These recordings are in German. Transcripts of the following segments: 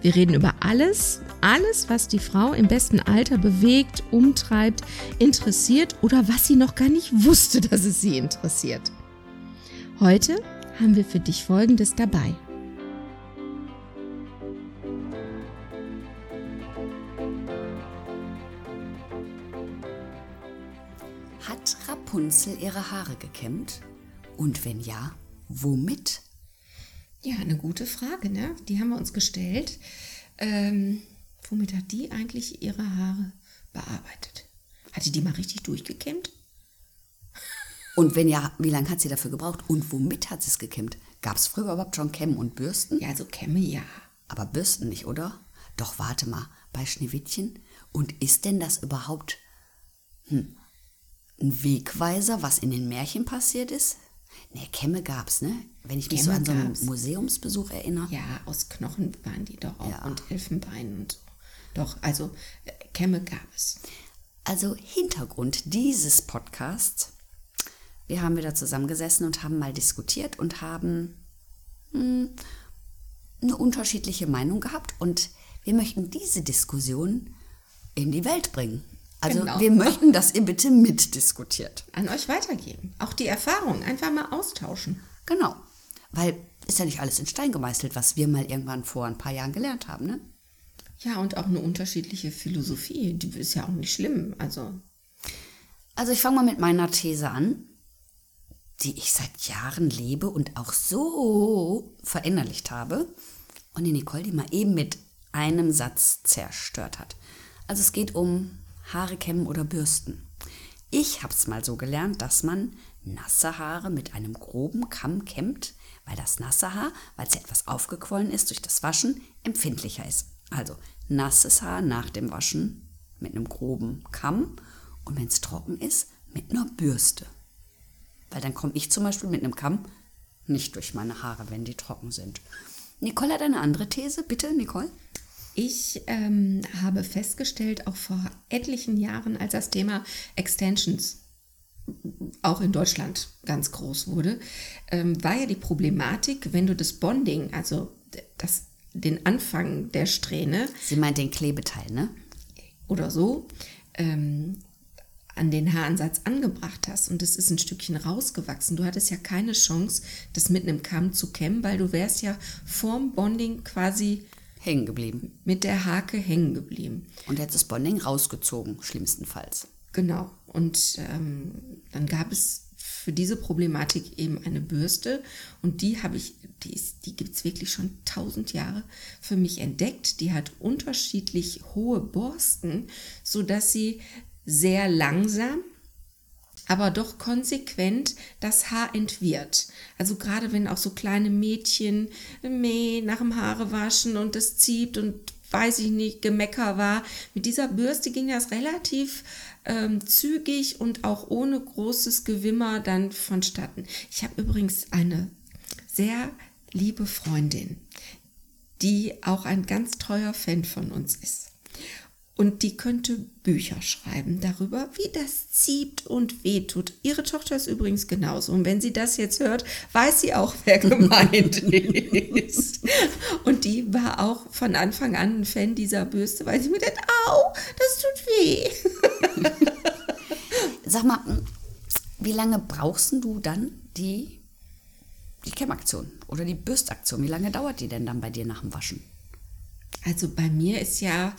Wir reden über alles, alles, was die Frau im besten Alter bewegt, umtreibt, interessiert oder was sie noch gar nicht wusste, dass es sie interessiert. Heute haben wir für dich Folgendes dabei. Hat Rapunzel ihre Haare gekämmt? Und wenn ja, womit? Ja, eine gute Frage, ne? Die haben wir uns gestellt. Ähm, womit hat die eigentlich ihre Haare bearbeitet? Hat die die mal richtig durchgekämmt? Und wenn ja, wie lange hat sie dafür gebraucht? Und womit hat sie es gekämmt? Gab es früher überhaupt schon Kämmen und Bürsten? Ja, also Kämme ja. Aber Bürsten nicht, oder? Doch warte mal, bei Schneewittchen? Und ist denn das überhaupt hm, ein Wegweiser, was in den Märchen passiert ist? Ne, Kämme gab's, ne? Wenn ich mich Kämme so an so einen. Museumsbesuch erinnere. Ja, aus Knochen waren die doch auch Ja. und Elfenbein und so. Doch, also äh, Kämme gab es. Also Hintergrund dieses Podcasts. Wir haben wieder zusammengesessen und haben mal diskutiert und haben hm, eine unterschiedliche Meinung gehabt und wir möchten diese Diskussion in die Welt bringen. Also Genau. wir möchten, dass ihr bitte mitdiskutiert. An euch weitergeben. Auch die Erfahrung einfach mal austauschen. Genau. Weil ist ja nicht alles in Stein gemeißelt, was wir mal irgendwann vor ein paar Jahren gelernt haben, ne? Ja, und auch eine unterschiedliche Philosophie. Die ist ja auch nicht schlimm. Also, Also ich fange mal mit meiner These an, die ich seit Jahren lebe und auch so verinnerlicht habe und die Nicole die mal eben mit einem Satz zerstört hat. Also es geht um Haare kämmen oder bürsten. Ich habe es mal so gelernt, dass man nasse Haare mit einem groben Kamm kämmt, weil das nasse Haar, weil es ja etwas aufgequollen ist durch das Waschen, empfindlicher ist. Also nasses Haar nach dem Waschen mit einem groben Kamm und wenn es trocken ist, mit einer Bürste. Weil dann komme ich zum Beispiel mit einem Kamm nicht durch meine Haare, wenn die trocken sind. Nicole hat eine andere These. Bitte, Nicole. Ich ähm, habe festgestellt, auch vor etlichen Jahren, als das Thema Extensions auch in Deutschland ganz groß wurde, ähm, war ja die Problematik, wenn du das Bonding, also das, den Anfang der Strähne Sie meint den Klebeteil, ne? oder so, ähm, an den Haaransatz angebracht hast und es ist ein Stückchen rausgewachsen. Du hattest ja keine Chance, das mit einem Kamm zu kämmen, weil du wärst ja vorm Bonding quasi Hängen geblieben. mit der Hake hängen geblieben. Und jetzt ist Bonding rausgezogen, schlimmstenfalls. Genau. Und ähm, dann gab es für diese Problematik eben eine Bürste und die habe ich, die, ist- die gibt es wirklich schon tausend Jahre für mich entdeckt. Die hat unterschiedlich hohe Borsten, sodass sie sehr langsam aber doch konsequent das Haar entwirrt. Also gerade wenn auch so kleine Mädchen meh, nach dem Haare waschen und es zieht und weiß ich nicht, Gemecker war. Mit dieser Bürste ging das relativ ähm, zügig und auch ohne großes Gewimmer dann vonstatten. Ich habe übrigens eine sehr liebe Freundin, die auch ein ganz treuer Fan von uns ist. Und die könnte Bücher schreiben darüber, wie das zieht und wehtut. Ihre Tochter ist übrigens genauso. Und wenn sie das jetzt hört, weiß sie auch, wer gemeint ist. Und die war auch von Anfang an ein Fan dieser Bürste, weil sie mir denkt, au, das tut weh. Sag mal, wie lange brauchst du dann die, die Kämmaktion oder die Bürstaktion? Wie lange dauert die denn dann bei dir nach dem Waschen? Also bei mir ist ja,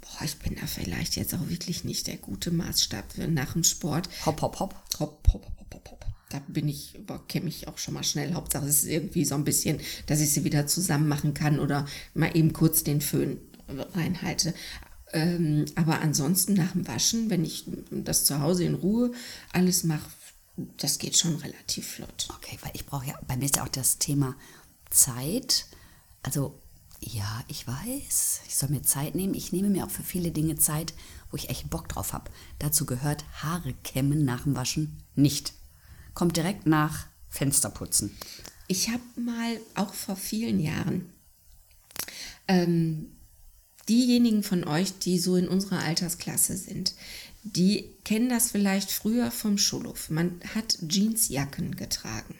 boah, ich bin da vielleicht jetzt auch wirklich nicht der gute Maßstab für nach dem Sport. Hopp, hopp, hopp. Hopp, hopp, hopp, hopp, hopp. Da bin ich, kenne ich auch schon mal schnell. Hauptsache es ist irgendwie so ein bisschen, dass ich sie wieder zusammen machen kann oder mal eben kurz den Föhn reinhalte. Ähm, aber ansonsten nach dem Waschen, wenn ich das zu Hause in Ruhe alles mache, das geht schon relativ flott. Okay, weil ich brauche ja, bei mir ist ja auch das Thema Zeit. Also Ja, ich weiß. Ich soll mir Zeit nehmen. Ich nehme mir auch für viele Dinge Zeit, wo ich echt Bock drauf habe. Dazu gehört Haare kämmen nach dem Waschen nicht. Kommt direkt nach Fensterputzen. Ich habe mal auch vor vielen Jahren ähm, diejenigen von euch, die so in unserer Altersklasse sind, die kennen das vielleicht früher vom Schulhof. Man hat Jeansjacken getragen.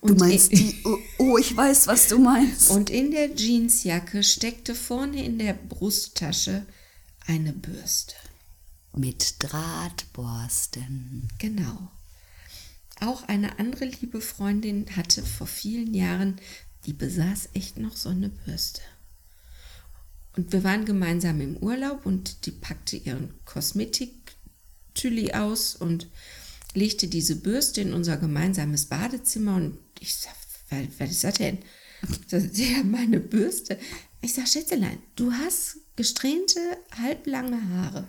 Und du meinst die, oh, oh, ich weiß, was du meinst. Und in der Jeansjacke steckte vorne in der Brusttasche eine Bürste. Mit Drahtborsten. Genau. Auch eine andere liebe Freundin hatte vor vielen Jahren, die besaß echt noch so eine Bürste. Und wir waren gemeinsam im Urlaub und die packte ihren Kosmetik-Tülli aus und legte diese Bürste in unser gemeinsames Badezimmer und ich sag, was ist das denn? Das ist ja meine Bürste. Ich sag, Schätzelein, du hast gesträhnte, halblange Haare.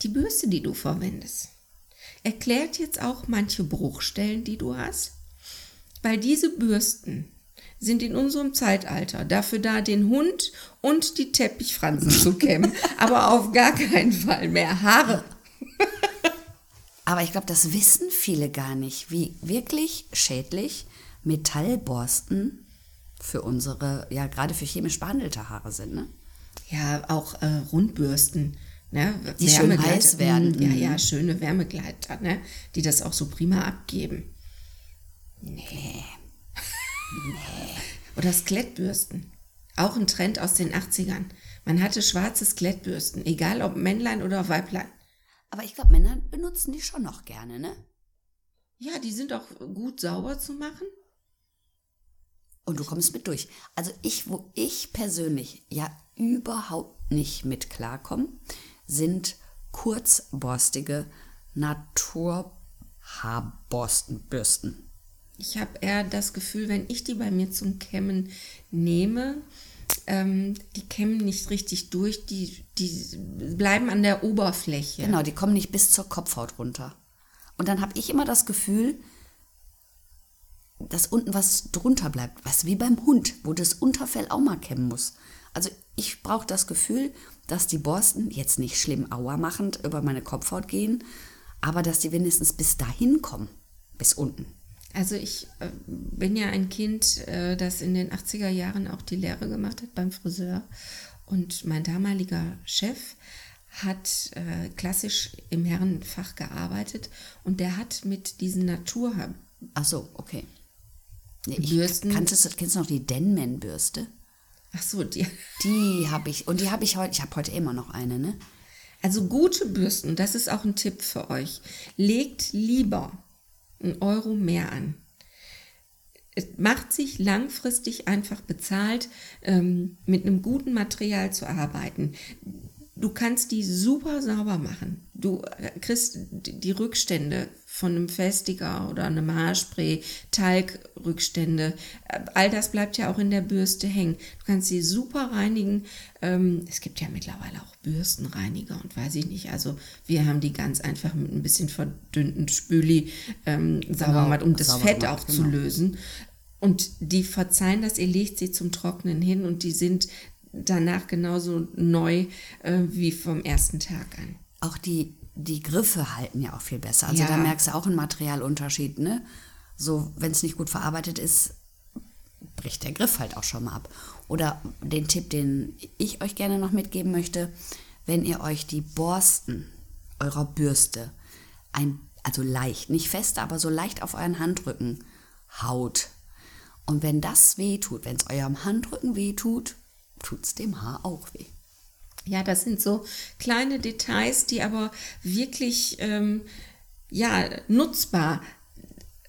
Die Bürste, die du verwendest, erklärt jetzt auch manche Bruchstellen, die du hast, weil diese Bürsten sind in unserem Zeitalter dafür da, den Hund und die Teppichfransen zu kämmen, aber auf gar keinen Fall mehr Haare. Aber ich glaube, das wissen viele gar nicht, wie wirklich schädlich Metallborsten für unsere, ja gerade für chemisch behandelte Haare sind. Ne? Ja, auch äh, Rundbürsten. Ne? Die schön heiß werden. Ja, ja, schöne Wärmegleiter, ne? die das auch so prima abgeben. Nee. Nee. Oder Skelettbürsten. Auch ein Trend aus den 80ern. Man hatte schwarze Skelettbürsten, egal ob Männlein oder Weiblein. Aber ich glaube, Männer benutzen die schon noch gerne, ne? Ja, die sind auch gut sauber zu machen. Und du kommst mit durch. Also ich, wo ich persönlich ja überhaupt nicht mit klarkomme, sind kurzborstige Naturhaarborstenbürsten. Ich habe eher das Gefühl, wenn ich die bei mir zum Kämmen nehme, ähm, die kämmen nicht richtig durch, die, die bleiben an der Oberfläche. Genau, die kommen nicht bis zur Kopfhaut runter. Und dann habe ich immer das Gefühl, dass unten was drunter bleibt. Was wie beim Hund, wo das Unterfell auch mal kämmen muss. Also ich brauche das Gefühl, dass die Borsten jetzt nicht schlimm auermachend über meine Kopfhaut gehen, aber dass die wenigstens bis dahin kommen, bis unten. Also ich äh, bin ja ein Kind, äh, das in den 80er Jahren auch die Lehre gemacht hat beim Friseur. Und mein damaliger Chef hat äh, klassisch im Herrenfach gearbeitet und der hat mit diesen Natur... Ach so, okay. Nee, ich, Bürsten. Kannst kennst du noch die Denman-Bürste? Ach so, die. Die habe ich. Und die habe ich heute. Ich habe heute immer noch eine, ne? Also gute Bürsten, das ist auch ein Tipp für euch. Legt lieber einen Euro mehr an. Es macht sich langfristig einfach bezahlt, ähm, mit einem guten Material zu arbeiten. Du kannst die super sauber machen. Du kriegst die Rückstände von einem Festiger oder einem Haarspray, Talgrückstände. All das bleibt ja auch in der Bürste hängen. Du kannst sie super reinigen. Ähm, es gibt ja mittlerweile auch Bürstenreiniger und weiß ich nicht. Also wir haben die ganz einfach mit ein bisschen verdünnten Spüli ähm, sauber genau, gemacht, um das Fett gemacht, auch genau. zu lösen. Und die verzeihen das, ihr legt sie zum Trocknen hin und die sind danach genauso neu äh, wie vom ersten Tag an. Auch die die Griffe halten ja auch viel besser. Also ja. da merkst du auch einen Materialunterschied, ne? So, wenn es nicht gut verarbeitet ist, bricht der Griff halt auch schon mal ab. Oder den Tipp, den ich euch gerne noch mitgeben möchte, wenn ihr euch die Borsten eurer Bürste ein, also leicht, nicht fest, aber so leicht auf euren Handrücken haut. Und wenn das weh tut, wenn es eurem Handrücken weh tut, tut es dem Haar auch weh. Ja, das sind so kleine Details, die aber wirklich ähm, ja, nutzbar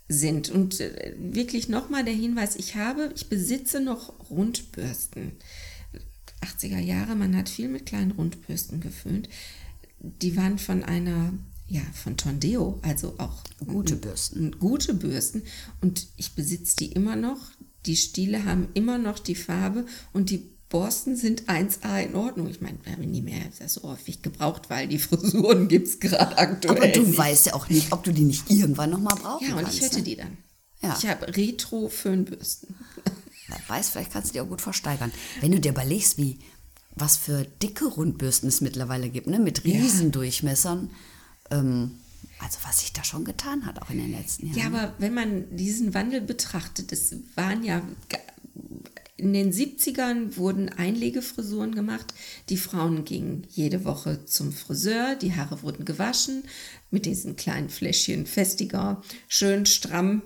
sind. Und äh, wirklich nochmal der Hinweis, ich habe, ich besitze noch Rundbürsten. 80er Jahre, man hat viel mit kleinen Rundbürsten geföhnt. Die waren von einer, ja, von Tondeo, also auch gute Bürsten. Gute Bürsten. Und ich besitze die immer noch. Die Stiele haben immer noch die Farbe und die Borsten sind 1A in Ordnung. Ich meine, wir haben nie mehr so häufig gebraucht, weil die Frisuren gibt es gerade aktuell. Aber du nicht. weißt ja auch nicht, ob du die nicht irgendwann nochmal brauchst. Ja, und kannst, ich hätte ne? die dann. Ja. Ich habe Retro-Föhnbürsten. wer weiß, vielleicht kannst du die auch gut versteigern. Wenn du dir überlegst, wie was für dicke Rundbürsten es mittlerweile gibt, ne? mit Riesendurchmessern. Ähm, also was sich da schon getan hat, auch in den letzten Jahren. Ja, aber wenn man diesen Wandel betrachtet, es waren ja in den 70ern wurden Einlegefrisuren gemacht. Die Frauen gingen jede Woche zum Friseur, die Haare wurden gewaschen mit diesen kleinen Fläschchen festiger, schön stramm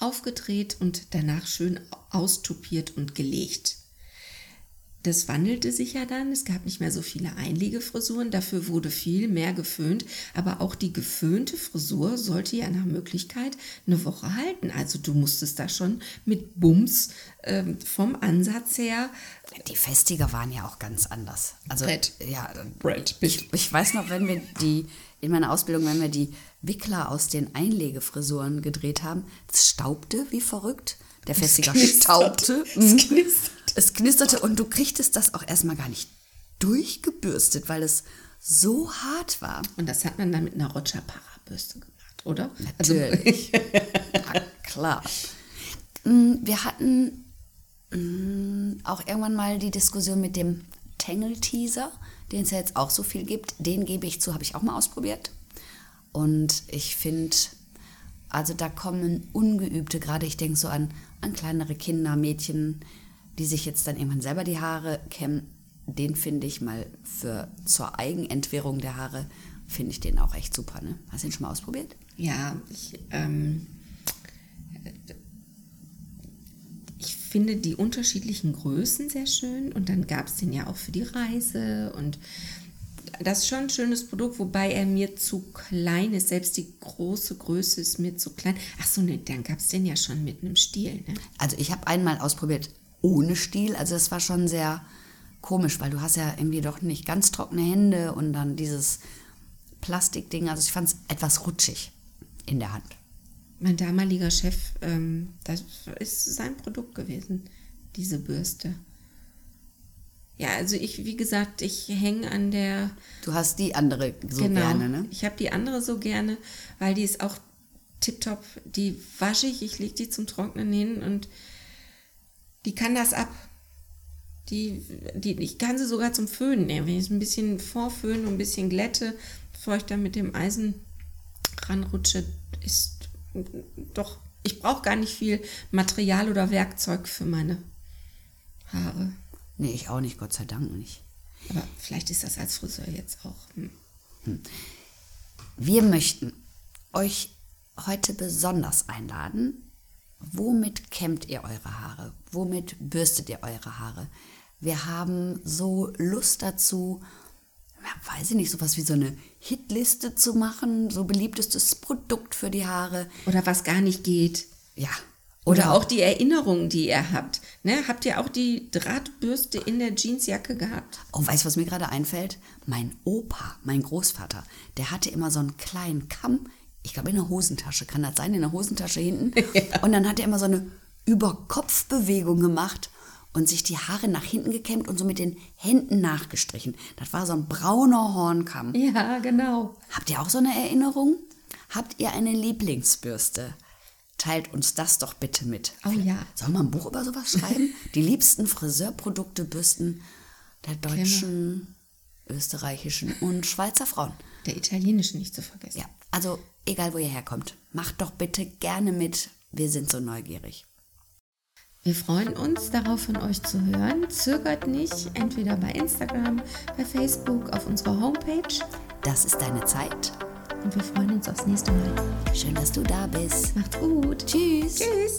aufgedreht und danach schön austupiert und gelegt. Das wandelte sich ja dann, es gab nicht mehr so viele Einlegefrisuren, dafür wurde viel mehr geföhnt, aber auch die geföhnte Frisur sollte ja nach Möglichkeit eine Woche halten. Also du musstest da schon mit Bums ähm, vom Ansatz her. Die Festiger waren ja auch ganz anders. Also Brett. ja, Brett, ich, ich weiß noch, wenn wir die in meiner Ausbildung, wenn wir die Wickler aus den Einlegefrisuren gedreht haben, es staubte wie verrückt. Der Festiger staubte. Es Mhm. knistert. Es knisterte und du kriegtest das auch erstmal gar nicht durchgebürstet, weil es so hart war. Und das hat man dann mit einer Roger Parabürste gemacht, oder? Natürlich. ja, klar. Mm, Wir hatten mm, auch irgendwann mal die Diskussion mit dem Tangle-Teaser, den es ja jetzt auch so viel gibt. Den gebe ich zu, habe ich auch mal ausprobiert. Und ich finde, also da kommen Ungeübte, gerade ich denke so an, an kleinere Kinder, Mädchen, die sich jetzt dann irgendwann selber die Haare kämmen. Den finde ich mal für zur Eigenentwirrung der Haare, finde ich den auch echt super. Ne? Hast du den schon mal ausprobiert? Ja, ich, ähm, ich finde die unterschiedlichen Größen sehr schön und dann gab es den ja auch für die Reise und das ist schon ein schönes Produkt, wobei er mir zu klein ist. Selbst die große Größe ist mir zu klein. Ach so, ne, dann gab es den ja schon mit einem Stiel. Ne? Also ich habe einmal ausprobiert ohne Stiel. Also das war schon sehr komisch, weil du hast ja irgendwie doch nicht ganz trockene Hände und dann dieses Plastikding. Also ich fand es etwas rutschig in der Hand. Mein damaliger Chef, ähm, das ist sein Produkt gewesen, diese Bürste. Ja, also ich, wie gesagt, ich hänge an der Du hast die andere so genau. gerne, ne? Ich habe die andere so gerne, weil die ist auch tipptopp. Die wasche ich, ich lege die zum Trocknen hin und die kann das ab. Die, die, ich kann sie sogar zum Föhnen nehmen. Wenn ich es ein bisschen vorföhne und ein bisschen glätte, bevor ich dann mit dem Eisen ranrutsche, ist doch, ich brauche gar nicht viel Material oder Werkzeug für meine Haare. Nee, ich auch nicht, Gott sei Dank nicht. Aber vielleicht ist das als Friseur jetzt auch. Hm. Wir möchten euch heute besonders einladen. Womit kämmt ihr eure Haare? Womit bürstet ihr eure Haare? Wir haben so Lust dazu, ja, weiß ich nicht, sowas wie so eine Hitliste zu machen, so beliebtestes Produkt für die Haare. Oder was gar nicht geht. Ja. Oder auch die Erinnerungen, die ihr habt. Ne? Habt ihr auch die Drahtbürste in der Jeansjacke gehabt? Oh, weißt du, was mir gerade einfällt? Mein Opa, mein Großvater, der hatte immer so einen kleinen Kamm, ich glaube in der Hosentasche, kann das sein, in der Hosentasche hinten. Und dann hat er immer so eine Überkopfbewegung gemacht und sich die Haare nach hinten gekämmt und so mit den Händen nachgestrichen. Das war so ein brauner Hornkamm. Ja, genau. Habt ihr auch so eine Erinnerung? Habt ihr eine Lieblingsbürste? Teilt uns das doch bitte mit. Oh ja. Sollen wir ein Buch über sowas schreiben? Die liebsten Friseurprodukte, Bürsten der deutschen, österreichischen und Schweizer Frauen. Der italienische nicht zu vergessen. Ja, also egal wo ihr herkommt, macht doch bitte gerne mit. Wir sind so neugierig. Wir freuen uns darauf, von euch zu hören. Zögert nicht, entweder bei Instagram, bei Facebook, auf unserer Homepage. Das ist deine Zeit. Und wir freuen uns aufs nächste Mal. Schön, dass du da bist. Macht's gut. Tschüss. Tschüss.